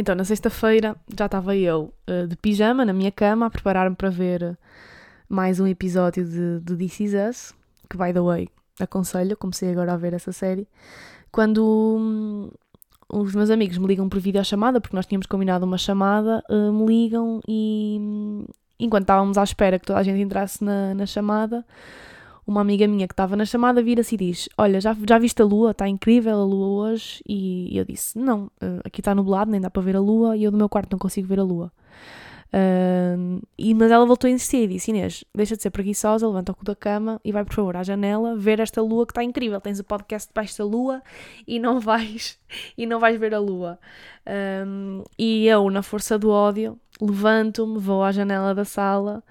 Então, na sexta-feira, já estava eu uh, de pijama na minha cama a preparar-me para ver mais um episódio de, de This Is Us, que, by the way, aconselho, comecei agora a ver essa série, quando hum, os meus amigos me ligam por videochamada, porque nós tínhamos combinado uma chamada, uh, me ligam e hum, enquanto estávamos à espera que toda a gente entrasse na, na chamada, uma amiga minha que estava na chamada vira-se e diz: Olha, já, já viste a lua? Está incrível a lua hoje. E eu disse: Não, eh, aqui está nublado, nem dá para ver a lua. E eu do meu quarto não consigo ver a lua. Uh, e, mas ela voltou a insistir e disse: Inês, deixa de ser preguiçosa, levanta o cu da cama e vai por favor à janela ver esta lua que está incrível. Tens o podcast debaixo da lua e não vais e não vais ver a lua. Um, e eu, na força do ódio, levanto-me, vou à janela da sala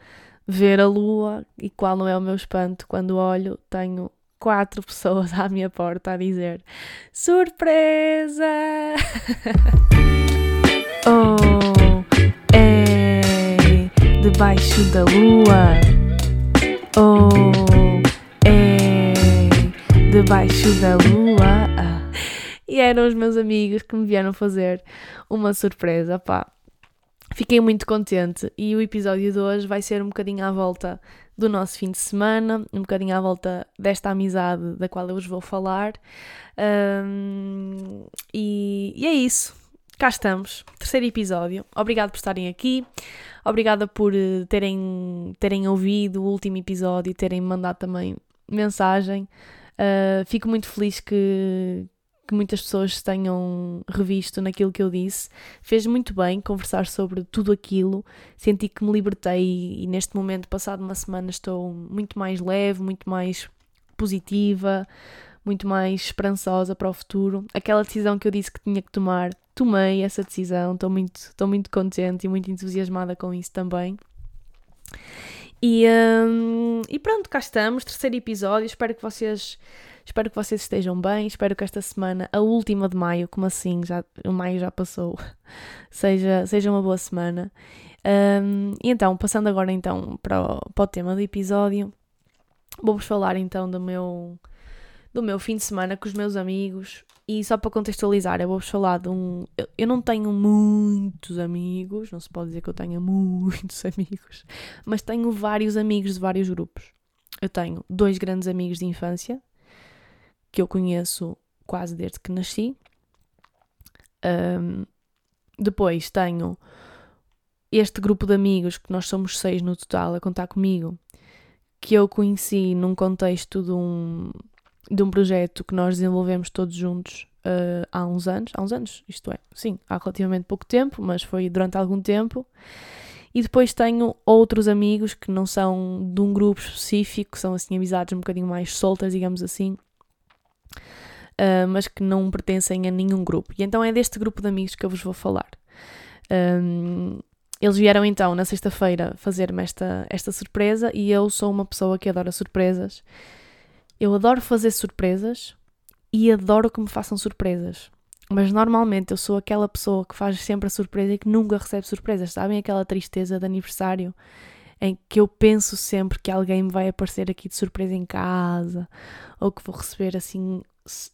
ver a lua e qual não é o meu espanto quando olho, tenho quatro pessoas à minha porta a dizer surpresa! oh, é debaixo da lua. Oh, é debaixo da lua. E eram os meus amigos que me vieram fazer uma surpresa, pá. Fiquei muito contente e o episódio de hoje vai ser um bocadinho à volta do nosso fim de semana, um bocadinho à volta desta amizade da qual eu vos vou falar. Um, e, e é isso. Cá estamos, terceiro episódio. Obrigado por estarem aqui, obrigada por eh, terem, terem ouvido o último episódio e terem mandado também mensagem. Uh, fico muito feliz que, que muitas pessoas tenham revisto naquilo que eu disse. Fez muito bem conversar sobre tudo aquilo. Senti que me libertei e neste momento, passado uma semana, estou muito mais leve, muito mais positiva, muito mais esperançosa para o futuro. Aquela decisão que eu disse que tinha que tomar, tomei essa decisão. Estou muito, estou muito contente e muito entusiasmada com isso também. E, hum, e pronto, cá estamos, terceiro episódio. Espero que vocês Espero que vocês estejam bem. Espero que esta semana, a última de maio, como assim, já, o maio já passou, seja, seja uma boa semana. Um, e então, passando agora então para o, para o tema do episódio, vou-vos falar então do meu, do meu fim de semana com os meus amigos. E só para contextualizar, eu vou-vos falar de um. Eu, eu não tenho muitos amigos, não se pode dizer que eu tenha muitos amigos, mas tenho vários amigos de vários grupos. Eu tenho dois grandes amigos de infância, que eu conheço quase desde que nasci. Um, depois tenho este grupo de amigos, que nós somos seis no total, a contar comigo, que eu conheci num contexto de um, de um projeto que nós desenvolvemos todos juntos uh, há uns anos. Há uns anos, isto é, sim, há relativamente pouco tempo, mas foi durante algum tempo. E depois tenho outros amigos que não são de um grupo específico, são assim amizades um bocadinho mais soltas, digamos assim, uh, mas que não pertencem a nenhum grupo. E então é deste grupo de amigos que eu vos vou falar. Um, eles vieram então na sexta-feira fazer-me esta, esta surpresa e eu sou uma pessoa que adora surpresas. Eu adoro fazer surpresas e adoro que me façam surpresas. Mas normalmente eu sou aquela pessoa que faz sempre a surpresa e que nunca recebe surpresas. Sabem aquela tristeza de aniversário em que eu penso sempre que alguém me vai aparecer aqui de surpresa em casa ou que vou receber assim.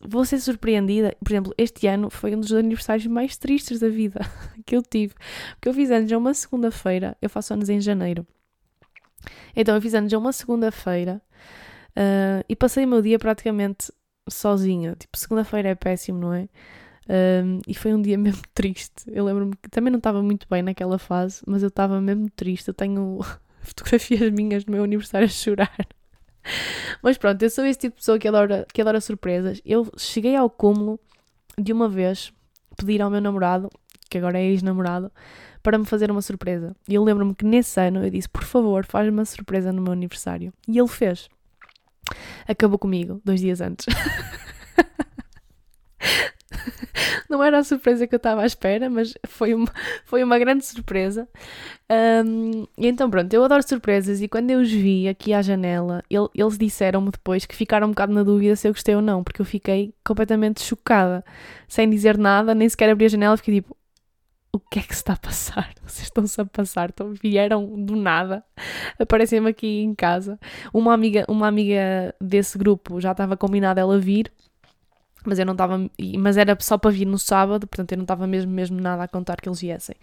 Vou ser surpreendida. Por exemplo, este ano foi um dos aniversários mais tristes da vida que eu tive. Porque eu fiz anos a uma segunda-feira, eu faço anos em janeiro. Então eu fiz anos a uma segunda-feira uh, e passei o meu dia praticamente sozinha. Tipo, segunda-feira é péssimo, não é? Um, e foi um dia mesmo triste. Eu lembro-me que também não estava muito bem naquela fase, mas eu estava mesmo triste. Eu tenho fotografias minhas do meu aniversário a chorar. Mas pronto, eu sou esse tipo de pessoa que adora, que adora surpresas. Eu cheguei ao cúmulo de uma vez pedir ao meu namorado, que agora é ex-namorado, para me fazer uma surpresa. E eu lembro-me que nesse ano eu disse: Por favor, faz-me uma surpresa no meu aniversário. E ele fez. Acabou comigo dois dias antes. não era a surpresa que eu estava à espera, mas foi uma, foi uma grande surpresa. Um, e então, pronto, eu adoro surpresas e quando eu os vi aqui à janela, ele, eles disseram-me depois que ficaram um bocado na dúvida se eu gostei ou não, porque eu fiquei completamente chocada, sem dizer nada, nem sequer abri a janela, fiquei tipo. O que é que se está a passar? Vocês estão-se a passar, então, vieram do nada, aparecem-me aqui em casa. Uma amiga, uma amiga desse grupo já estava combinada ela vir, Mas eu não estava, mas era só para vir no sábado, portanto eu não estava mesmo, mesmo nada a contar que eles viessem.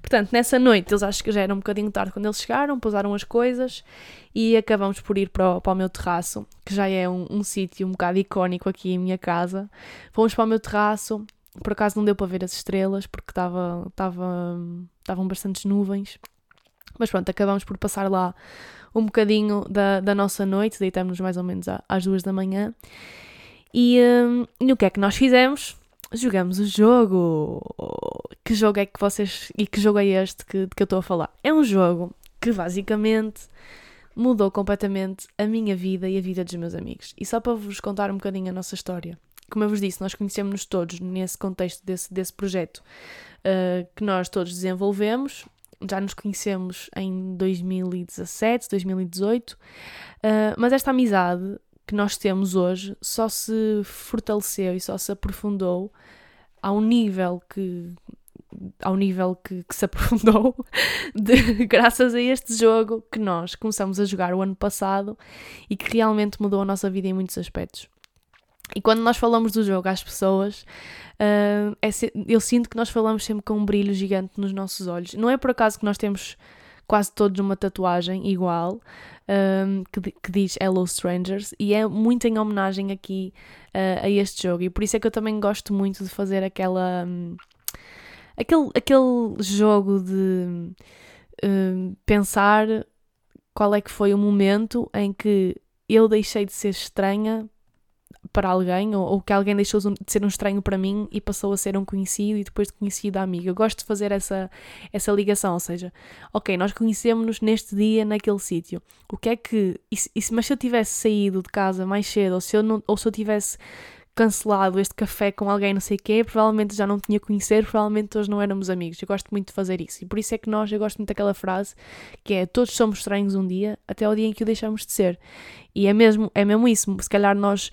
Portanto, nessa noite, eles acho que já era um bocadinho tarde quando eles chegaram, pousaram as coisas e acabamos por ir para o, para o meu terraço, que já é um, um sítio um bocado icónico aqui em minha casa. Fomos para o meu terraço, por acaso não deu para ver as estrelas, porque estava, estava, estavam bastantes nuvens. Mas pronto, acabamos por passar lá um bocadinho da, da nossa noite, deitamos-nos mais ou menos às duas da manhã. E, um, e o que é que nós fizemos? Jogamos o jogo. Que jogo é que vocês. E que jogo é este que, que eu estou a falar? É um jogo que basicamente mudou completamente a minha vida e a vida dos meus amigos. E só para vos contar um bocadinho a nossa história. Como eu vos disse, nós conhecemos-nos todos nesse contexto desse, desse projeto uh, que nós todos desenvolvemos. Já nos conhecemos em 2017, 2018, uh, mas esta amizade que nós temos hoje só se fortaleceu e só se aprofundou ao nível que ao nível que, que se aprofundou de, graças a este jogo que nós começamos a jogar o ano passado e que realmente mudou a nossa vida em muitos aspectos. E quando nós falamos do jogo às pessoas, uh, é eu sinto que nós falamos sempre com um brilho gigante nos nossos olhos. Não é por acaso que nós temos quase todos uma tatuagem igual um, que, que, diz Hello Strangers e é muito em homenagem aqui uh, a este jogo. E por isso é que eu também gosto muito de fazer aquela um, aquele, aquele jogo de um, pensar qual é que foi o momento em que eu deixei de ser estranha para alguém, ou, ou, que alguém deixou de ser um estranho para mim e passou a ser um conhecido e depois de conhecido amigo. Eu gosto de fazer essa, essa ligação, ou seja, ok, nós conhecemos-nos neste dia, naquele sítio. O que é que. E, e, mas se eu tivesse saído de casa mais cedo, ou se eu, não, ou se eu tivesse cancelado este café com alguém não sei quê, provavelmente já não tinha conhecer, provavelmente hoje não éramos amigos. Eu gosto muito de fazer isso. E por isso é que nós, eu gosto muito daquela frase que é todos somos estranhos um dia, até o dia em que o deixamos de ser. E é mesmo, é mesmo isso. Se calhar nós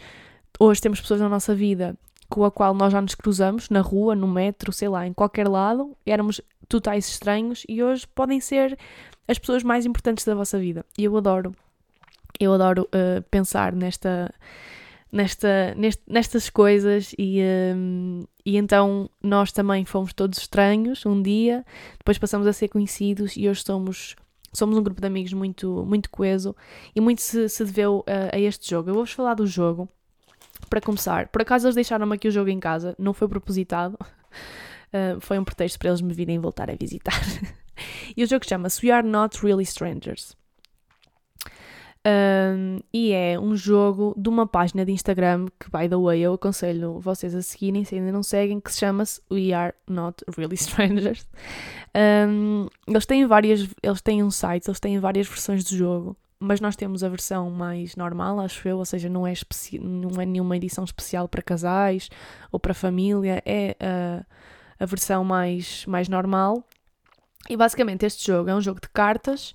Hoje temos pessoas na nossa vida com a qual nós já nos cruzamos na rua, no metro, sei lá, em qualquer lado, éramos totais estranhos e hoje podem ser as pessoas mais importantes da vossa vida. E eu adoro, eu adoro uh, pensar nesta, nesta, nest, nestas coisas e, um, e então nós também fomos todos estranhos um dia, depois passamos a ser conhecidos e hoje somos somos um grupo de amigos muito, muito coeso e muito se, se deveu uh, a este jogo. Eu vou-vos falar do jogo para começar, por acaso eles deixaram-me aqui o jogo em casa, não foi propositado, uh, foi um pretexto para eles me virem voltar a visitar. e o jogo chama-se We Are Not Really Strangers. Um, e é um jogo de uma página de Instagram que, by the way, eu aconselho vocês a seguirem se ainda não seguem, que se chama-se We Are Not Really Strangers. Um, eles têm várias, eles têm um site, eles têm várias versões do jogo mas nós temos a versão mais normal, acho eu, ou seja, não é, não é nenhuma edição especial para casais ou para família, é a, a versão mais, mais normal. E basicamente este jogo é um jogo de cartas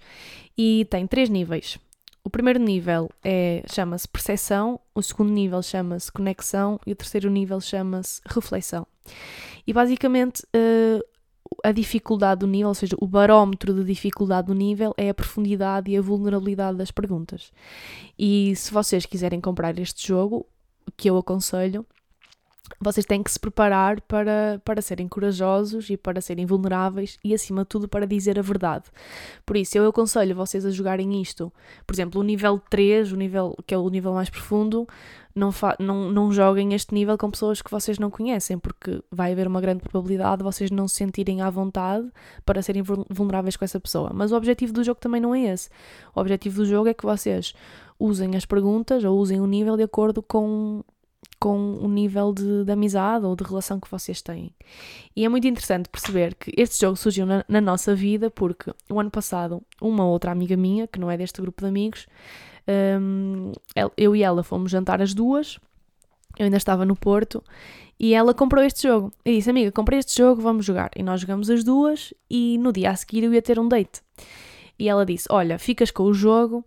e tem três níveis. O primeiro nível é, chama-se percepção, o segundo nível chama-se conexão e o terceiro nível chama-se reflexão. E basicamente uh, a dificuldade do nível, ou seja, o barómetro de dificuldade do nível é a profundidade e a vulnerabilidade das perguntas. E se vocês quiserem comprar este jogo, que eu aconselho, vocês têm que se preparar para, para serem corajosos e para serem vulneráveis e, acima de tudo, para dizer a verdade. Por isso, eu aconselho vocês a jogarem isto. Por exemplo, o nível 3, o nível, que é o nível mais profundo, não, não, não joguem este nível com pessoas que vocês não conhecem, porque vai haver uma grande probabilidade de vocês não se sentirem à vontade para serem vulneráveis com essa pessoa. Mas o objetivo do jogo também não é esse. O objetivo do jogo é que vocês usem as perguntas ou usem o nível de acordo com com o nível de, de, amizade ou de relação que vocês têm. E é muito interessante perceber que este jogo surgiu na, na, nossa vida porque o ano passado uma outra amiga minha, que não é deste grupo de amigos, um, eu e ela fomos jantar as duas, eu ainda estava no Porto, e ela comprou este jogo. E disse, amiga, comprei este jogo, vamos jogar. E nós jogamos as duas, e no dia a seguir eu ia ter um date. E ela disse, olha, ficas com o jogo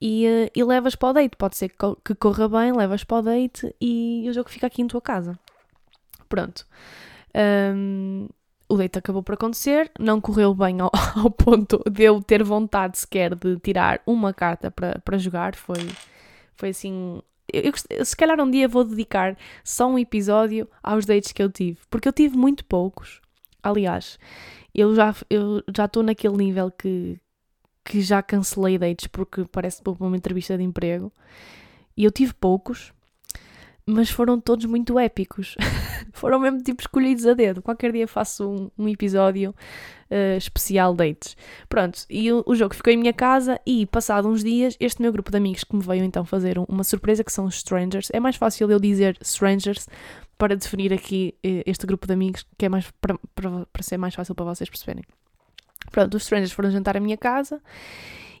e, uh, e levas para o date. Pode ser que corra bem, levas para o date e o jogo fica aqui em tua casa. Pronto. Um, o date acabou por acontecer, não correu bem ao, ao, ponto de eu ter vontade sequer de tirar uma carta para, para jogar. Foi, foi assim Eu, eu, se calhar um dia vou dedicar só um episódio aos dates que eu tive, porque eu tive muito poucos. Aliás, eu já eu já estou naquele nível que, que já cancelei dates porque parece para uma entrevista de emprego. E eu tive poucos, mas foram todos muito épicos. foram mesmo tipo escolhidos a dedo. Qualquer dia faço um, um episódio uh, especial dates. Pronto, e o, o, jogo ficou em minha casa e, passado uns dias, este meu grupo de amigos que me veio então fazer um, uma surpresa, que são os Strangers. É mais fácil eu dizer Strangers para definir aqui uh, este grupo de amigos, que é mais para, para, para ser mais fácil para vocês perceberem. Pronto, os Strangers foram jantar à minha casa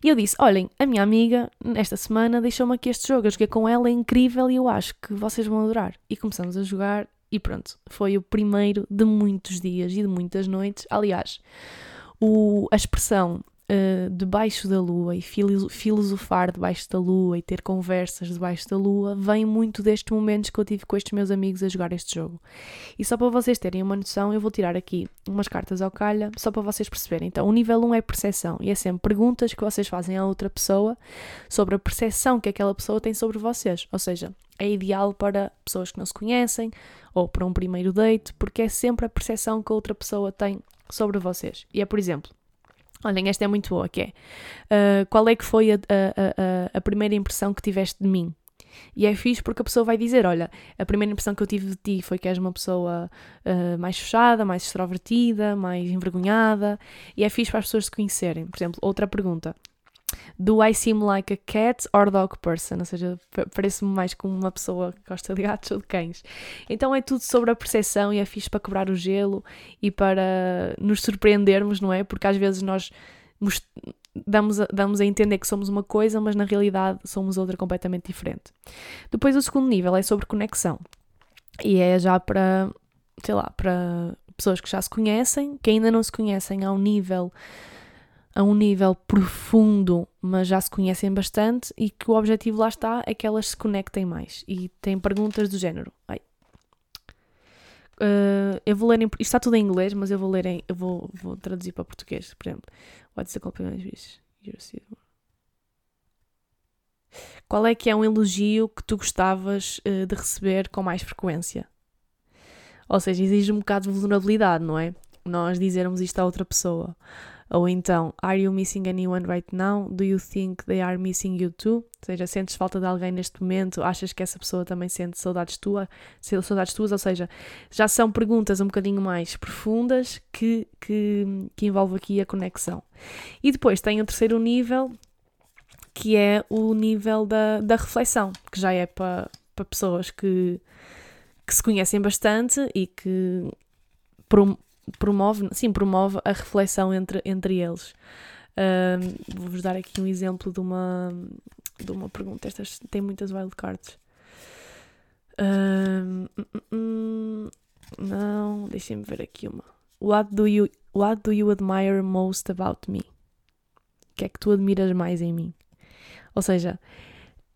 e eu disse: Olhem, a minha amiga, esta semana, deixou-me aqui este jogo. Eu joguei com ela, é incrível e eu acho que vocês vão adorar. E começamos a jogar e pronto, foi o primeiro de muitos dias e de muitas noites. Aliás, o, a expressão uh, debaixo da lua e filosofar debaixo da lua e ter conversas debaixo da lua vem muito destes momentos que eu tive com estes meus amigos a jogar este jogo. E só para vocês terem uma noção, eu vou tirar aqui umas cartas ao calha, só para vocês perceberem. Então, o nível 1 é percepção e é sempre perguntas que vocês fazem a outra pessoa sobre a percepção que aquela pessoa tem sobre vocês. Ou seja, é ideal para pessoas que não se conhecem ou para um primeiro date, porque é sempre a percepção que a outra pessoa tem sobre vocês. E é, por exemplo, Olhem, esta é muito boa, que é uh, qual é que foi a, a, a, a, primeira impressão que tiveste de mim? E é fixe porque a pessoa vai dizer, olha, a primeira impressão que eu tive de ti foi que és uma pessoa uh, mais fechada, mais extrovertida, mais envergonhada, e é fixe para as pessoas se conhecerem. Por exemplo, outra pergunta, Do I seem like a cat or dog person? Ou seja, parece-me mais como uma pessoa que gosta de gatos ou de cães. Então é tudo sobre a percepção e é fixe para quebrar o gelo e para nos surpreendermos, não é? Porque às vezes nós damos a, damos a entender que somos uma coisa, mas na realidade somos outra completamente diferente. Depois o segundo nível é sobre conexão. E é já para, sei lá, para pessoas que já se conhecem, que ainda não se conhecem ao nível a um nível profundo, mas já se conhecem bastante e que o objetivo lá está é que elas se conectem mais. E têm perguntas do género. Ai. Uh, eu vou ler em, isto está tudo em inglês, mas eu vou ler em, eu vou, vou traduzir para português, por exemplo. What's the compliment Qual é que é um elogio que tu gostavas uh, de receber com mais frequência? Ou seja, exige um bocado de vulnerabilidade, não é? Nós dizermos isto a outra pessoa. Ou então, Are you missing anyone right now? Do you think they are missing you too? Ou seja, sentes falta de alguém neste momento? Achas que essa pessoa também sente saudades tuas? Saudades tuas? Ou seja, já são perguntas um bocadinho mais profundas que, que, que envolve aqui a conexão. E depois tem o terceiro nível, que é o nível da, da reflexão, que já é para, para pessoas que, que se conhecem bastante e que promove, sim, promove a reflexão entre, entre eles. Vou-vos dar aqui um exemplo de uma, de uma pergunta. Estas têm muitas wildcards. Um, não, deixem-me ver aqui uma. What do, you, what do you admire most about me? O que é que tu admiras mais em mim? Ou seja,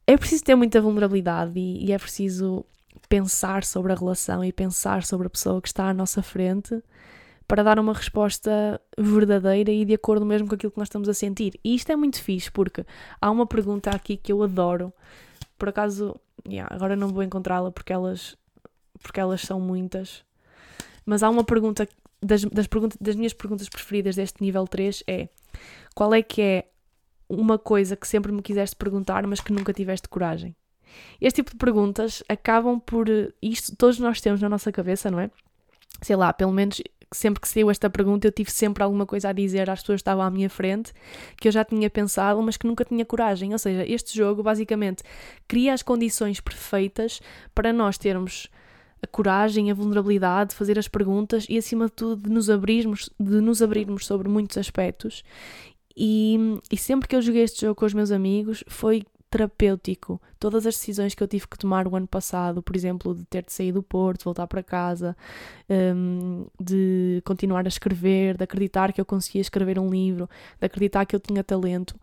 é preciso ter muita vulnerabilidade e, e é preciso pensar sobre a relação e pensar sobre a pessoa que está à nossa frente para dar uma resposta verdadeira e de acordo mesmo com aquilo que nós estamos a sentir. E isto é muito fixe porque há uma pergunta aqui que eu adoro. Por acaso, yeah, agora não vou encontrá-la porque elas, porque elas são muitas. Mas há uma pergunta das, das, perguntas, das minhas perguntas preferidas deste nível 3 é qual é que é uma coisa que sempre me quiseste perguntar, mas que nunca tiveste coragem? Este tipo de perguntas acabam por. Isto todos nós temos na nossa cabeça, não é? Sei lá, pelo menos sempre que saiu esta pergunta, eu tive sempre alguma coisa a dizer às pessoas que estavam à minha frente, que eu já tinha pensado, mas que nunca tinha coragem. Ou seja, este jogo basicamente cria as condições perfeitas para nós termos a coragem, a vulnerabilidade de fazer as perguntas e, acima de tudo, de nos abrirmos, de nos abrirmos sobre muitos aspectos. E, e sempre que eu joguei este jogo com os meus amigos, foi terapêutico. Todas as decisões que eu tive que tomar o ano passado, por exemplo, de ter de sair do Porto, voltar para casa, um, de continuar a escrever, de acreditar que eu conseguia escrever um livro, de acreditar que eu tinha talento.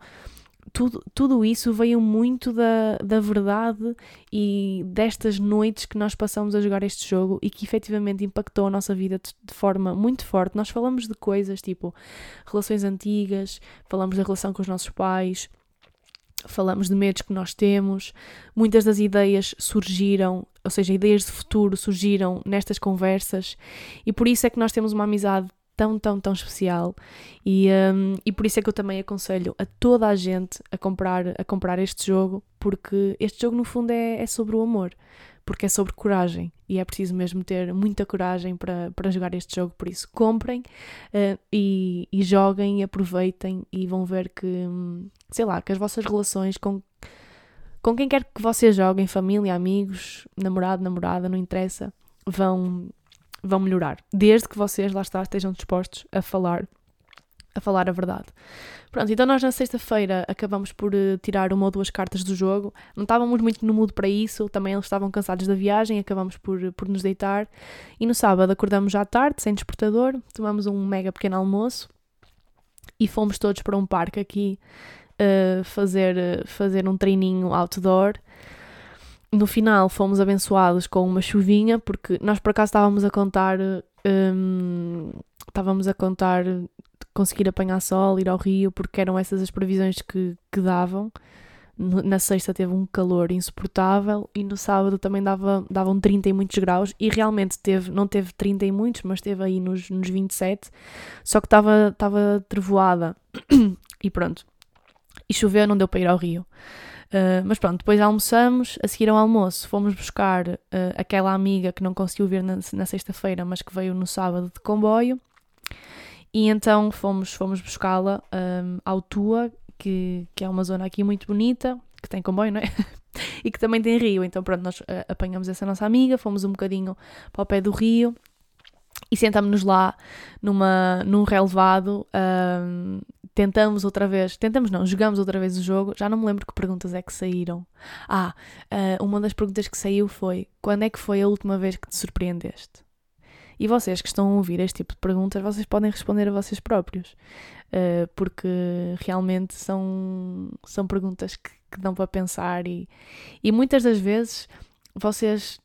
Tudo, tudo isso veio muito da, da verdade e destas noites que nós passamos a jogar este jogo e que efetivamente impactou a nossa vida de, de forma muito forte. Nós falamos de coisas tipo relações antigas, falamos da relação com os nossos pais, falamos de medos que nós temos, muitas das ideias surgiram, ou seja, ideias de futuro surgiram nestas conversas, e por isso é que nós temos uma amizade tão, tão, tão especial. E, um, e por isso é que eu também aconselho a toda a gente a comprar, a comprar este jogo, porque este jogo, no fundo, é, é sobre o amor porque é sobre coragem e é preciso mesmo ter muita coragem para, para jogar este jogo. Por isso, comprem uh, e, e joguem e aproveitem e vão ver que, hum, sei lá, que as vossas relações com, com quem quer que vocês joguem, família, amigos, namorado, namorada, não interessa, vão, vão melhorar. Desde que vocês, lá está, estejam dispostos a falar a falar a verdade. Pronto, então nós na sexta-feira acabamos por uh, tirar uma ou duas cartas do jogo. Não estávamos muito no mood para isso, também eles estavam cansados da viagem, acabamos por, por nos deitar. E no sábado acordamos já tarde, sem despertador, tomamos um mega pequeno almoço e fomos todos para um parque aqui uh, fazer, uh, fazer um treininho outdoor. No final fomos abençoados com uma chuvinha, porque nós por acaso estávamos a contar. Um, estávamos a contar conseguir apanhar sol, ir ao rio, porque eram essas as previsões que, que davam. Na sexta teve um calor insuportável e no sábado também dava, davam 30 e muitos graus e realmente teve, não teve 30 e muitos, mas teve aí nos, nos 27, só que estava, trevoada e pronto. E choveu, não deu para ir ao rio. Uh, mas pronto, depois almoçamos, a seguir ao almoço fomos buscar uh, aquela amiga que não conseguiu vir na, na sexta-feira, mas que veio no sábado de comboio. E então fomos, fomos buscá-la um, ao Tua, que, que é uma zona aqui muito bonita, que tem comboio, não é? e que também tem rio. Então, pronto, nós uh, apanhamos essa nossa amiga, fomos um bocadinho para o pé do rio e sentámos-nos lá numa, num relevado. Um, tentamos outra vez, tentamos não, jogamos outra vez o jogo. Já não me lembro que perguntas é que saíram. Ah, uh, uma das perguntas que saiu foi: quando é que foi a última vez que te surpreendeste? E vocês que estão a ouvir este tipo de perguntas, vocês podem responder a vocês próprios, uh, porque realmente são, são perguntas que, que dão para pensar e, e muitas das vezes vocês,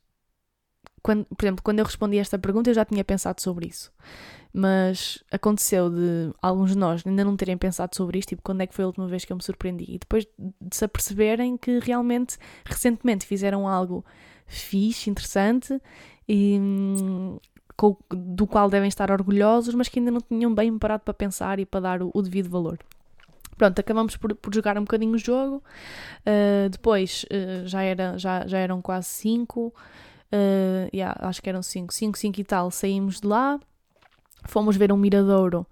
quando, por exemplo, quando eu respondi esta pergunta, eu já tinha pensado sobre isso. Mas aconteceu de alguns de nós ainda não terem pensado sobre isto, tipo, quando é que foi a última vez que eu me surpreendi? E depois de se aperceberem que realmente, recentemente, fizeram algo fixe, interessante e, hum, com, do qual devem estar orgulhosos, mas que ainda não tinham bem parado para pensar e para dar o, o devido valor. Pronto, acabamos por, por, jogar um bocadinho o jogo. Uh, depois uh, já, era, já, já eram quase 5. Uh, yeah, acho que eram 5, 5, 5 e tal. Saímos de lá, fomos ver um miradouro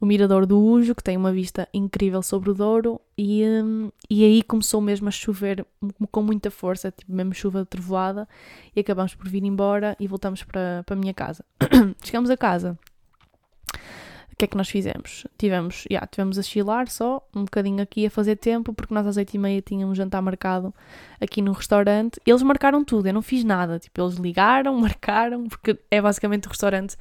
o Mirador do Ujo, que tem uma vista incrível sobre o Douro, e, um, e aí começou mesmo a chover com muita força, tipo mesmo chuva trovoada, e acabamos por vir embora e voltamos para, para a minha casa. Chegamos a casa. O que é que nós fizemos? Tivemos, yeah, tivemos a chilar só, um bocadinho aqui a fazer tempo, porque nós às oito e meia tínhamos jantar marcado aqui no restaurante. Eles marcaram tudo, eu não fiz nada. Tipo, eles ligaram, marcaram, porque é basicamente o restaurante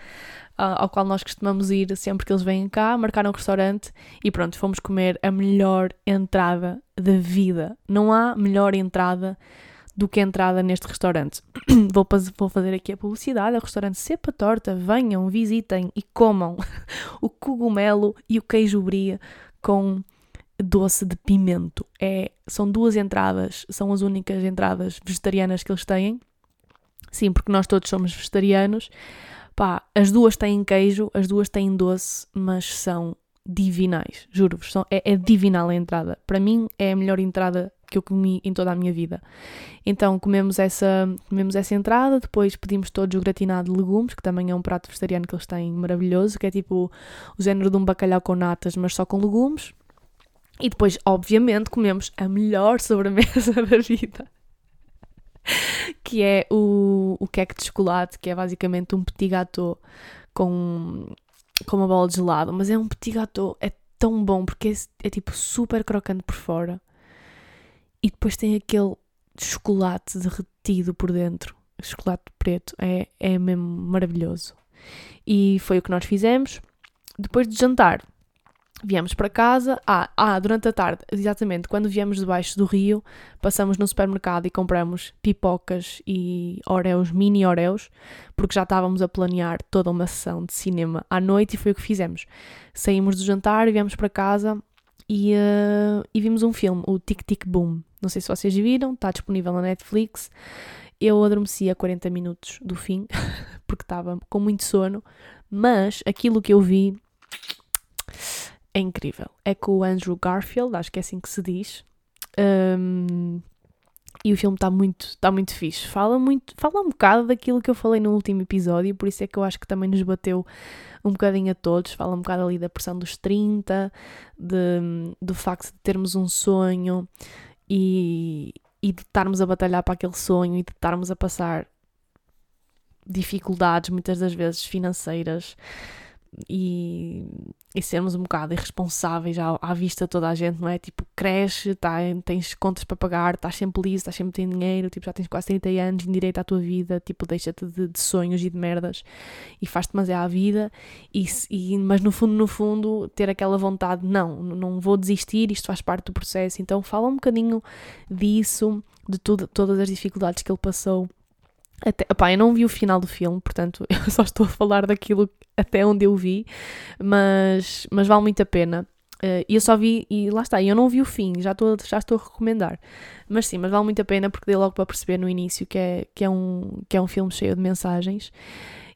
ao qual nós costumamos ir sempre que eles vêm cá, marcaram um restaurante e pronto, fomos comer a melhor entrada da vida. Não há melhor entrada do que a entrada neste restaurante. vou, vou fazer aqui a publicidade, é o restaurante Cepa Torta, venham, visitem e comam o cogumelo e o queijo brie com doce de pimento. É, são duas entradas, são as únicas entradas vegetarianas que eles têm. Sim, porque nós todos somos vegetarianos. Pá, as duas têm queijo, as duas têm doce, mas são divinais, juro-vos. É, é divinal a entrada. Para mim é a melhor entrada que eu comi em toda a minha vida. Então comemos essa, comemos essa entrada, depois pedimos todos o gratinado de legumes, que também é um prato vegetariano que eles têm maravilhoso, que é tipo o género de um bacalhau com natas, mas só com legumes. E depois, obviamente, comemos a melhor sobremesa da vida que é o, o queque de chocolate, que é basicamente um petit gâteau com, com uma bola de gelado. Mas é um petit gâteau, é tão bom porque é, é tipo super crocante por fora e depois tem aquele chocolate derretido por dentro, chocolate preto, é, é mesmo maravilhoso. E foi o que nós fizemos. Depois de jantar, Viemos para casa, ah, ah, durante a tarde, exatamente, quando viemos debaixo do rio, passamos no supermercado e compramos pipocas e oreos, mini oreos, porque já estávamos a planear toda uma sessão de cinema à noite e foi o que fizemos. Saímos do jantar viemos para casa e, uh, e vimos um filme, o Tic Tic Boom. Não sei se vocês viram, está disponível na Netflix. Eu adormeci a 40 minutos do fim, porque estava com muito sono, mas aquilo que eu vi é incrível. É com o Andrew Garfield, acho que é assim que se diz. Um, e o filme está muito, tá muito fixe. Fala, muito, fala um bocado daquilo que eu falei no último episódio, por isso é que eu acho que também nos bateu um bocadinho a todos. Fala um bocado ali da pressão dos 30, de, do facto de termos um sonho e, e de estarmos a batalhar para aquele sonho e de estarmos a passar dificuldades, muitas das vezes financeiras, e, e sermos um bocado irresponsáveis à, à, vista de toda a gente, não é? Tipo, cresce, tá, tens contas para pagar, estás sempre liso, estás sempre sem dinheiro, tipo, já tens quase 30 anos, em direito à tua vida, tipo, deixa-te de, de, sonhos e de merdas e faz-te demasiado a vida, e, e, mas no fundo, no fundo, ter aquela vontade, não, não vou desistir, isto faz parte do processo, então fala um bocadinho disso, de tudo, todas as dificuldades que ele passou até, eu não vi o final do filme, portanto eu só estou a falar daquilo até onde eu vi, mas, mas vale muito a pena. Uh, eu só vi, e lá está, eu não vi o fim, já estou, já estou a recomendar. Mas sim, mas vale muito a pena porque dei logo para perceber no início que é, que é, um, que é um filme cheio de mensagens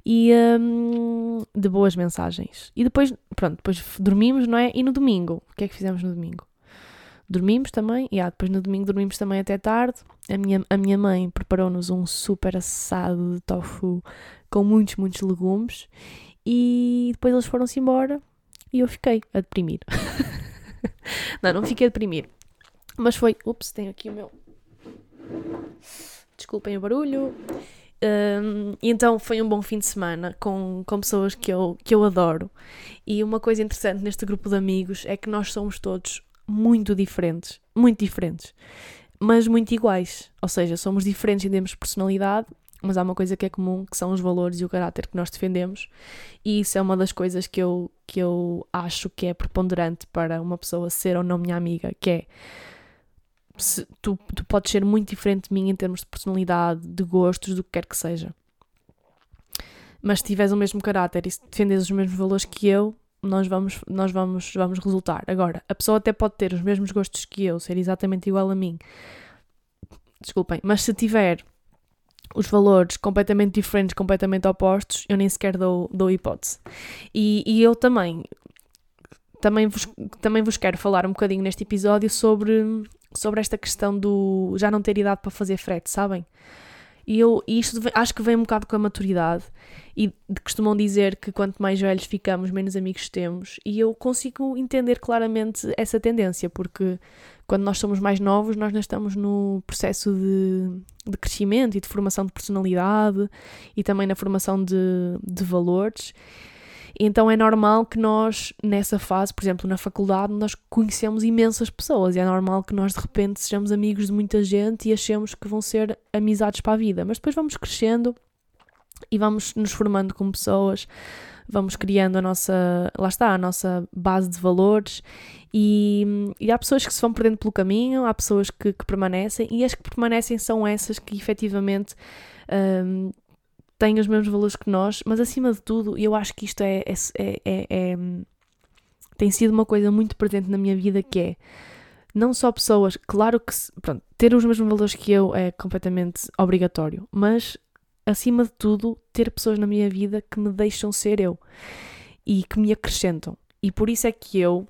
e um, de boas mensagens. E depois, pronto, depois dormimos, não é? E no domingo, o que é que fizemos no domingo? Dormimos também, e depois no domingo dormimos também até tarde. A minha, a minha mãe preparou-nos um super assado de tofu com muitos, muitos legumes. E depois eles foram-se embora e eu fiquei a deprimir. não, não fiquei a deprimir. Mas foi. Ups, tenho aqui o meu. Desculpem o barulho. Um, então foi um bom fim de semana com, com pessoas que eu, que eu adoro. E uma coisa interessante neste grupo de amigos é que nós somos todos muito diferentes, muito diferentes, mas muito iguais. Ou seja, somos diferentes em termos de personalidade, mas há uma coisa que é comum, que são os valores e o caráter que nós defendemos, e isso é uma das coisas que eu, que eu acho que é preponderante para uma pessoa ser ou não minha amiga, que é se, tu, tu podes ser muito diferente de mim em termos de personalidade, de gostos, do que quer que seja. Mas se tiveres o mesmo caráter e se defendes os mesmos valores que eu, nós vamos, nós vamos, vamos resultar. Agora, a pessoa até pode ter os mesmos gostos que eu, ser exatamente igual a mim. Desculpem, mas se tiver os valores completamente diferentes, completamente opostos, eu nem sequer dou, dou hipótese. E, e eu também, também vos, também vos quero falar um bocadinho neste episódio sobre, sobre esta questão do já não ter idade para fazer frete, sabem? E eu e isto acho que vem um bocado com a maturidade e costumam dizer que quanto mais velhos ficamos, menos amigos temos. E eu consigo entender claramente essa tendência, porque quando nós somos mais novos, nós não estamos no processo de, de crescimento e de formação de personalidade e também na formação de, de valores. Então é normal que nós, nessa fase, por exemplo, na faculdade, nós conhecemos imensas pessoas e é normal que nós de repente sejamos amigos de muita gente e achemos que vão ser amizades para a vida. Mas depois vamos crescendo e vamos nos formando como pessoas, vamos criando a nossa, lá está, a nossa base de valores e, e há pessoas que se vão perdendo pelo caminho, há pessoas que, que permanecem e as que permanecem são essas que efetivamente um, têm os mesmos valores que nós, mas acima de tudo, eu acho que isto é, é, é, é, é tem sido uma coisa muito presente na minha vida que é não só pessoas, claro que pronto, ter os mesmos valores que eu é completamente obrigatório, mas acima de tudo ter pessoas na minha vida que me deixam ser eu e que me acrescentam. E por isso é que eu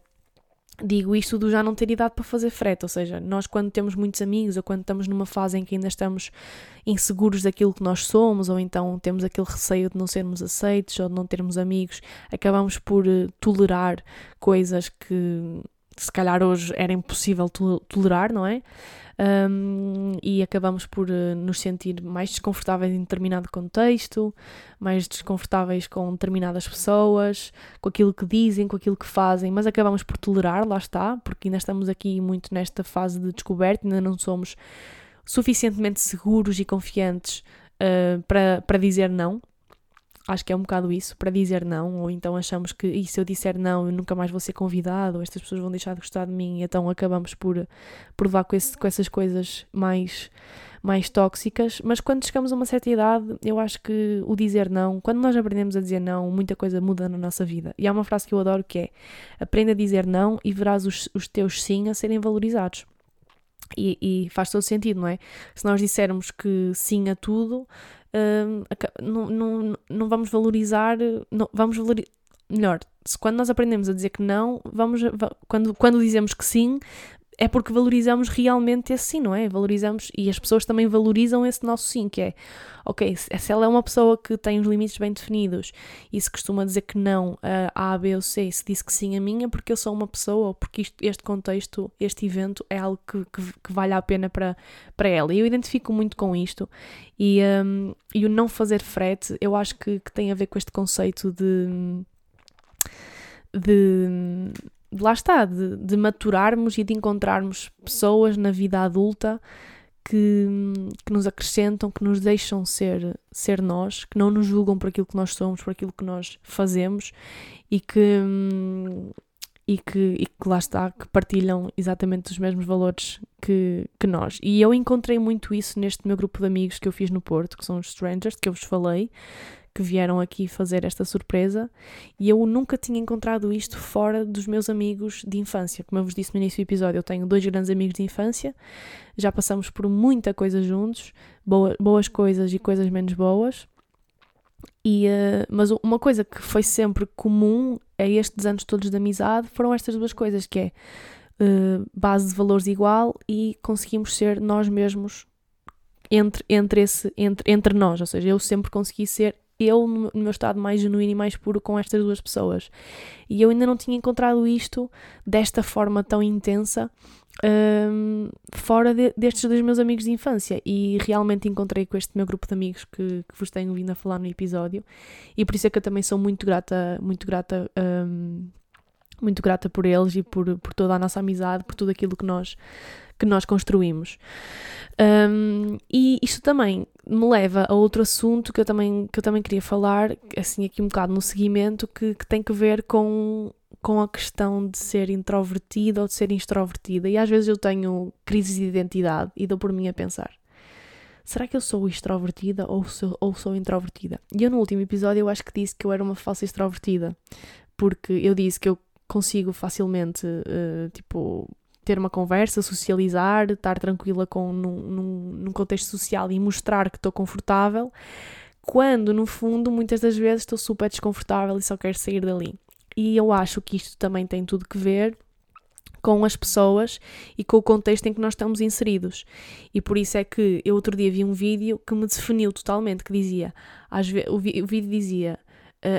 digo isto do já não ter idade para fazer frete, ou seja, nós quando temos muitos amigos ou quando estamos numa fase em que ainda estamos inseguros daquilo que nós somos ou então temos aquele receio de não sermos aceitos ou de não termos amigos, acabamos por uh, tolerar coisas que se calhar hoje era impossível tolerar, não é? um, e acabamos por uh, nos sentir mais desconfortáveis em determinado contexto, mais desconfortáveis com determinadas pessoas, com aquilo que dizem, com aquilo que fazem, mas acabamos por tolerar, lá está, porque ainda estamos aqui muito nesta fase de descoberta, ainda não somos suficientemente seguros e confiantes uh, para, para dizer não. Acho que é um bocado isso, para dizer não, ou então achamos que e se eu disser não, eu nunca mais vou ser convidado, estas pessoas vão deixar de gostar de mim, então acabamos por, por levar com, esse, com essas coisas mais, mais tóxicas. Mas quando chegamos a uma certa idade, eu acho que o dizer não, quando nós aprendemos a dizer não, muita coisa muda na nossa vida. E há uma frase que eu adoro que é: aprenda a dizer não e verás os, os teus sim a serem valorizados. E, e, faz todo sentido, não é? Se nós dissermos que sim a tudo, uh, não, não, não vamos valorizar, não, vamos valorizar, melhor, se quando nós aprendemos a dizer que não, vamos, quando, quando dizemos que sim, é porque valorizamos realmente esse sim, não é? Valorizamos e as pessoas também valorizam esse nosso sim, que é, ok, se ela é uma pessoa que tem os limites bem definidos e se costuma dizer que não a A, B ou C, se disse que sim a mim é porque eu sou uma pessoa ou porque isto, este contexto, este evento é algo que, que, que, vale a pena para, para ela. E eu identifico muito com isto e, um, e o não fazer frete, eu acho que, que tem a ver com este conceito de. de lá está, de, de maturarmos e de encontrarmos pessoas na vida adulta que, que nos acrescentam, que nos deixam ser, ser nós, que não nos julgam por aquilo que nós somos, por aquilo que nós fazemos e que, e que, e que lá está, que partilham exatamente os mesmos valores que, que nós. E eu encontrei muito isso neste meu grupo de amigos que eu fiz no Porto, que são os Strangers, que eu vos falei, que vieram aqui fazer esta surpresa e eu nunca tinha encontrado isto fora dos meus amigos de infância. Como eu vos disse no início do episódio, eu tenho dois grandes amigos de infância, já passamos por muita coisa juntos, boa, boas coisas e coisas menos boas. E, uh, mas uma coisa que foi sempre comum a estes anos todos de amizade foram estas duas coisas, que é uh, base de valores igual e conseguimos ser nós mesmos entre, entre, esse, entre, entre nós, ou seja, eu sempre consegui ser eu no meu estado mais genuíno e mais puro com estas duas pessoas. E eu ainda não tinha encontrado isto desta forma tão intensa um, fora de, destes dois meus amigos de infância. E realmente encontrei com este meu grupo de amigos que, que vos tenho vindo a falar no episódio. E por isso é que eu também sou muito grata, muito grata. Um, muito grata por eles e por, por toda a nossa amizade, por tudo aquilo que nós, que nós construímos. Um, e isto também me leva a outro assunto que eu também, que eu também queria falar, assim, aqui um bocado no seguimento, que, que tem que ver com, com a questão de ser introvertida ou de ser extrovertida. E às vezes eu tenho crises de identidade e dou por mim a pensar. Será que eu sou extrovertida ou sou, ou sou introvertida? E eu no último episódio eu acho que disse que eu era uma falsa extrovertida, porque eu disse que eu consigo facilmente, uh, tipo, ter uma conversa, socializar, estar tranquila com, num, num, num contexto social e mostrar que estou confortável, quando no fundo muitas das vezes estou super desconfortável e só quero sair dali. E eu acho que isto também tem tudo que ver com as pessoas e com o contexto em que nós estamos inseridos. E por isso é que eu outro dia vi um vídeo que me definiu totalmente, que dizia, às o, o vídeo dizia,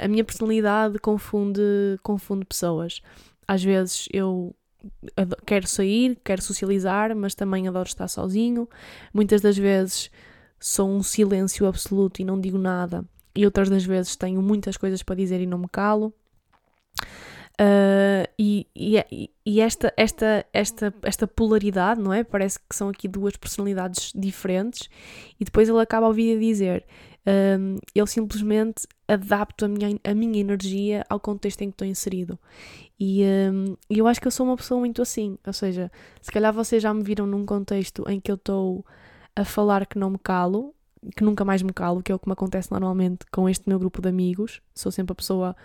a minha personalidade confunde, confunde pessoas. Às vezes eu quero sair, quero socializar, mas também adoro estar sozinho. Muitas das vezes sou um silêncio absoluto e não digo nada, e outras das vezes tenho muitas coisas para dizer e não me calo. Uh, e, e, e, esta, esta, esta, esta polaridade, não é? Parece que são aqui duas personalidades diferentes, e depois ele acaba ao vídeo a dizer: um, eu simplesmente adapto a minha, a minha energia ao contexto em que estou inserido. E um, eu acho que eu sou uma pessoa muito assim. Ou seja, se calhar vocês já me viram num contexto em que eu estou a falar que não me calo, que nunca mais me calo, que é o que me acontece normalmente com este meu grupo de amigos. Sou sempre a pessoa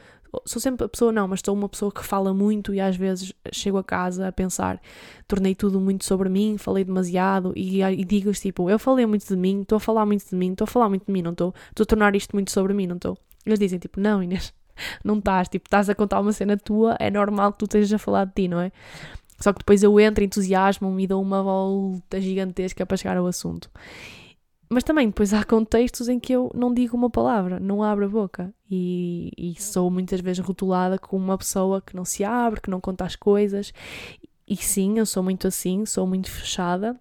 sou sempre a pessoa, não, mas sou uma pessoa que fala muito e às vezes chego a casa a pensar, tornei tudo muito sobre mim, falei demasiado e, e digo tipo, eu falei muito de mim, estou a falar muito de mim, estou a falar muito de mim, não estou, estou a tornar isto muito sobre mim, não estou. Eles dizem tipo, não, Inês, não estás, tipo, estás a contar uma cena tua, é normal que tu estejas a falar de ti, não é? Só que depois eu entro, entusiasmo-me e dou uma volta gigantesca para chegar ao assunto. Mas também depois há contextos em que eu não digo uma palavra, não abro a boca. E, e, sou muitas vezes rotulada como uma pessoa que não se abre, que não conta as coisas. E sim, eu sou muito assim, sou muito fechada.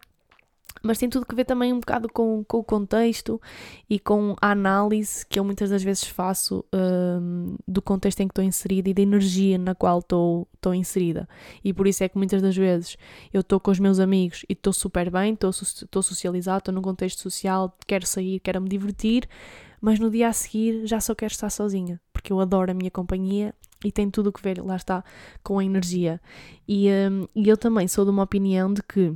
Mas tem tudo que ver também um bocado com, com o contexto e com a análise que eu muitas das vezes faço um, do contexto em que estou inserida e da energia na qual estou, estou inserida. E por isso é que muitas das vezes eu estou com os meus amigos e estou super bem, estou, estou socializado, estou num contexto social, quero sair, quero me divertir, mas no dia a seguir já só quero estar sozinha, porque eu adoro a minha companhia e tem tudo que ver, lá está, com a energia. E, um, e eu também sou de uma opinião de que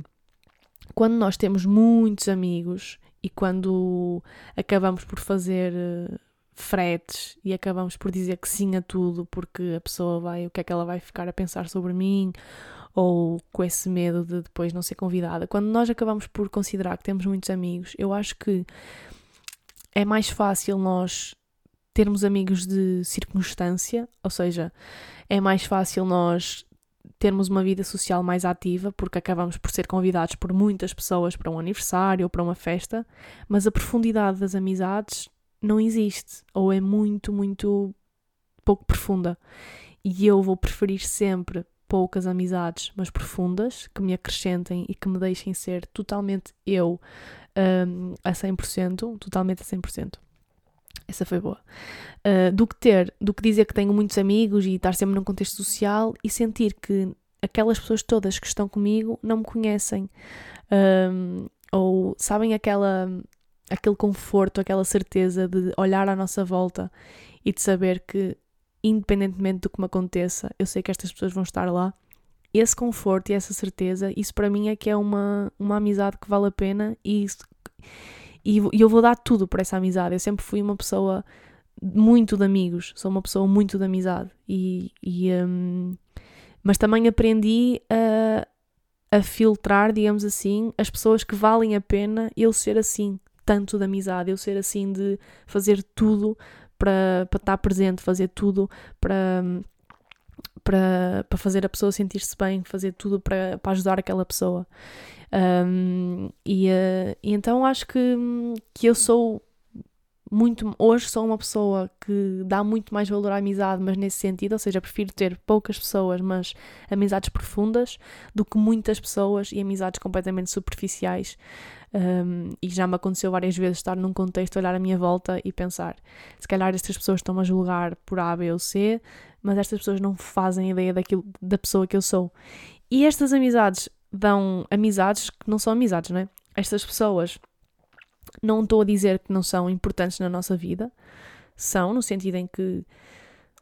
quando nós temos muitos amigos e quando acabamos por fazer uh, fretes e acabamos por dizer que sim a tudo porque a pessoa vai, o que é que ela vai ficar a pensar sobre mim ou com esse medo de depois não ser convidada. Quando nós acabamos por considerar que temos muitos amigos, eu acho que é mais fácil nós termos amigos de circunstância, ou seja, é mais fácil nós termos uma vida social mais ativa, porque acabamos por ser convidados por muitas pessoas para um aniversário ou para uma festa, mas a profundidade das amizades não existe, ou é muito, muito pouco profunda. E eu vou preferir sempre poucas amizades, mas profundas, que me acrescentem e que me deixem ser totalmente eu um, a 100%, totalmente a 100%. Essa foi boa. Uh, do que ter, do que dizer que tenho muitos amigos e estar sempre num contexto social e sentir que aquelas pessoas todas que estão comigo não me conhecem. Um, ou sabem aquela, aquele conforto, aquela certeza de olhar à nossa volta e de saber que, independentemente do que me aconteça, eu sei que estas pessoas vão estar lá. Esse conforto e essa certeza, isso para mim é que é uma, uma amizade que vale a pena e isso, e, e eu vou dar tudo por essa amizade. Eu sempre fui uma pessoa muito de amigos, sou uma pessoa muito de amizade. E, e um, mas também aprendi a, a filtrar, digamos assim, as pessoas que valem a pena eu ser assim, tanto de amizade, eu ser assim de fazer tudo para, para estar presente, fazer tudo para, para, para fazer a pessoa sentir-se bem, fazer tudo para, para ajudar aquela pessoa. Um, e, uh, e, então acho que, que eu sou muito. Hoje sou uma pessoa que dá muito mais valor à amizade, mas nesse sentido, ou seja, prefiro ter poucas pessoas, mas amizades profundas, do que muitas pessoas e amizades completamente superficiais. Um, e já me aconteceu várias vezes estar num contexto, olhar à minha volta e pensar: se calhar estas pessoas estão a julgar por A, B ou C, mas estas pessoas não fazem ideia daquilo, da pessoa que eu sou. E estas amizades dão amizades que não são amizades, não é? Estas pessoas, não estou a dizer que não são importantes na nossa vida, são, no sentido em que,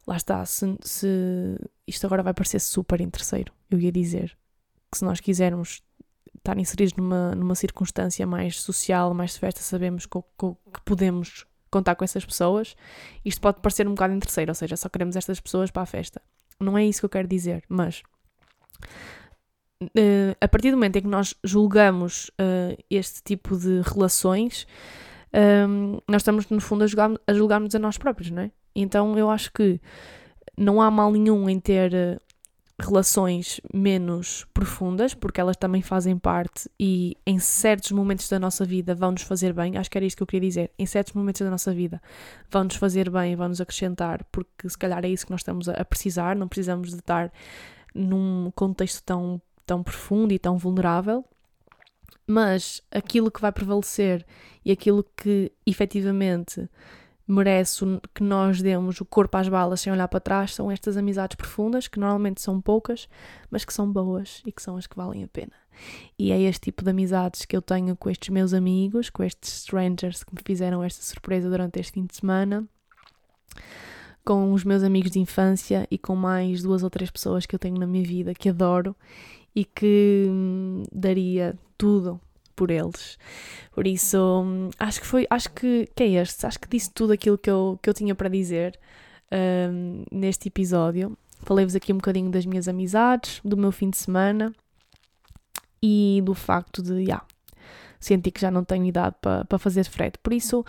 lá está, se, se isto agora vai parecer super interesseiro, eu ia dizer que se nós quisermos estar inseridos numa, numa circunstância mais social, mais festa, sabemos que, que, que podemos contar com essas pessoas, isto pode parecer um bocado interesseiro, ou seja, só queremos estas pessoas para a festa. Não é isso que eu quero dizer, mas uh, a partir do momento em que nós julgamos uh, este tipo de relações, um, ehm, nós estamos, no fundo, a, julgar, a julgar-nos a nós próprios, não é? Então eu acho que não há mal nenhum em ter uh, relações menos profundas, porque elas também fazem parte e em certos momentos da nossa vida vão nos fazer bem. Acho que era isto que eu queria dizer. Em certos momentos da nossa vida vão nos fazer bem, vão nos acrescentar, porque se calhar é isso que nós estamos a precisar. Não precisamos de estar num contexto tão tão profundo e tão vulnerável, mas aquilo que vai prevalecer e aquilo que efetivamente merece que nós demos o corpo às balas sem olhar para trás são estas amizades profundas, que normalmente são poucas, mas que são boas e que são as que valem a pena. E é este tipo de amizades que eu tenho com estes meus amigos, com estes strangers que me fizeram esta surpresa durante este fim de semana, com os meus amigos de infância e com mais duas ou três pessoas que eu tenho na minha vida que adoro e que hum, daria tudo por eles. Por isso, hum, acho que foi, acho que, que é este, acho que disse tudo aquilo que eu, que eu tinha para dizer um, neste episódio. Falei-vos aqui um bocadinho das minhas amizades, do meu fim de semana e do facto de, já, yeah, senti que já não tenho idade para pa fazer frete. Por isso,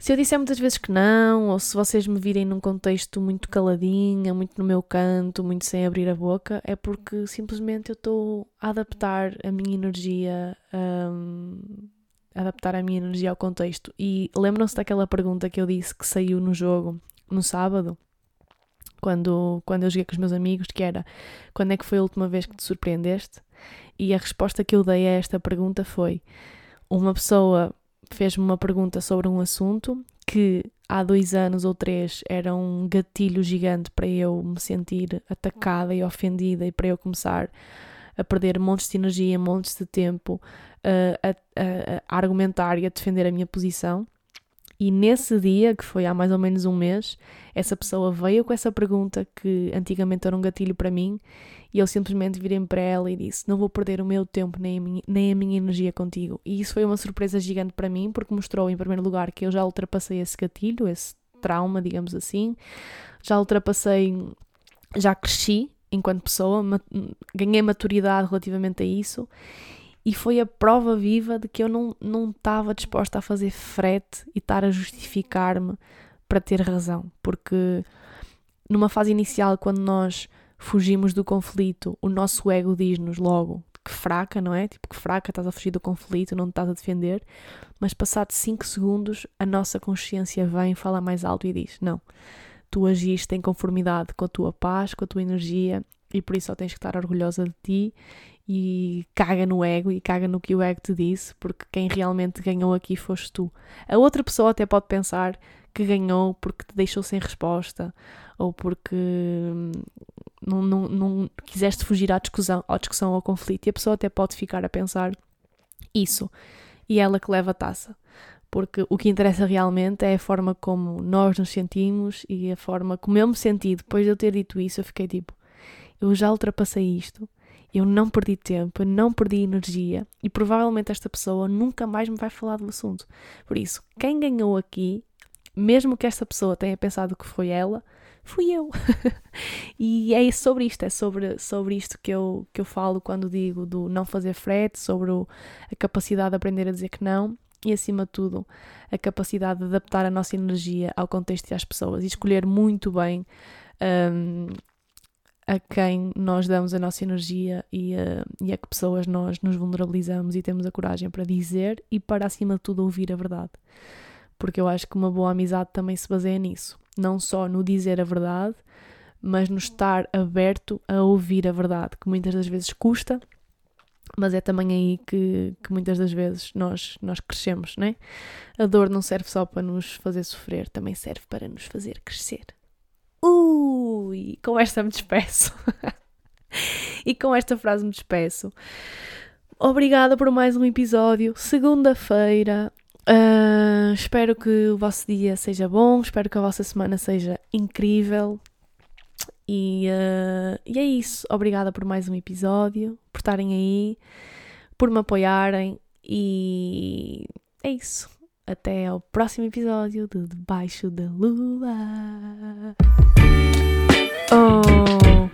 se eu disser muitas vezes que não, ou se vocês me virem num contexto muito caladinha, muito no meu canto, muito sem abrir a boca, é porque simplesmente eu estou a adaptar a minha energia, um, adaptar a minha energia ao contexto. E lembram-se daquela pergunta que eu disse que saiu no jogo no sábado? Quando, quando eu joguei com os meus amigos, que era quando é que foi a última vez que te surpreendeste? E a resposta que eu dei a esta pergunta foi: uma pessoa fez-me uma pergunta sobre um assunto que há dois anos ou três era um gatilho gigante para eu me sentir atacada e ofendida e para eu começar a perder montes de energia, montes de tempo uh, a, a, a argumentar e a defender a minha posição. E nesse dia, que foi há mais ou menos um mês, essa pessoa veio com essa pergunta que antigamente era um gatilho para mim, e eu simplesmente virei para ela e disse: Não vou perder o meu tempo nem a, minha, nem a minha energia contigo. E isso foi uma surpresa gigante para mim, porque mostrou, em primeiro lugar, que eu já ultrapassei esse gatilho, esse trauma, digamos assim, já ultrapassei, já cresci enquanto pessoa, ganhei maturidade relativamente a isso e foi a prova viva de que eu não estava disposta a fazer frete e estar a justificar-me para ter razão, porque numa fase inicial, quando nós fugimos do conflito, o nosso ego diz-nos logo que fraca, não é? Tipo, que fraca, estás a fugir do conflito, não te estás a defender. Mas passado 5 segundos, a nossa consciência vem, fala mais alto e diz: Não, tu agiste em conformidade com a tua paz, com a tua energia e por isso só tens que estar orgulhosa de ti e caga no ego e caga no que o ego te disse, porque quem realmente ganhou aqui foste tu. A outra pessoa até pode pensar que ganhou porque te deixou sem resposta ou porque hum, não, não, não quiseste fugir à discussão, à discussão ou ao conflito. E a pessoa até pode ficar a pensar isso e ela que leva a taça. Porque o que interessa realmente é a forma como nós nos sentimos e a forma como eu me senti. Depois de eu ter dito isso, eu fiquei tipo: eu já ultrapassei isto eu não perdi tempo, eu não perdi energia e provavelmente esta pessoa nunca mais me vai falar do assunto. Por isso, quem ganhou aqui, mesmo que esta pessoa tenha pensado que foi ela, fui eu. e é sobre isto, é sobre, sobre isto que eu, que eu falo quando digo do não fazer frete, sobre o, a capacidade de aprender a dizer que não e, acima de tudo, a capacidade de adaptar a nossa energia ao contexto e às pessoas e escolher muito bem um, a quem nós damos a nossa energia e a, e a que pessoas nós nos vulnerabilizamos e temos a coragem para dizer e para, acima de tudo, ouvir a verdade. Porque eu acho que uma boa amizade também se baseia nisso. Não só no dizer a verdade, mas no estar aberto a ouvir a verdade, que muitas das vezes custa, mas é também aí que, que muitas das vezes nós, nós crescemos, né? A dor não serve só para nos fazer sofrer, também serve para nos fazer crescer. Ui, com esta me despeço. e com esta frase me despeço. Obrigada por mais um episódio. Segunda-feira. Uh, espero que o vosso dia seja bom. Espero que a vossa semana seja incrível. E, uh, e é isso. Obrigada por mais um episódio. Por estarem aí. Por me apoiarem. E é isso. Até ao próximo episódio de Debaixo da Lua. Oh,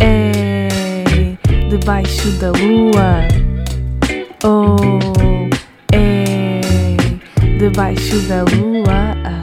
é debaixo da lua. Oh, é debaixo da lua.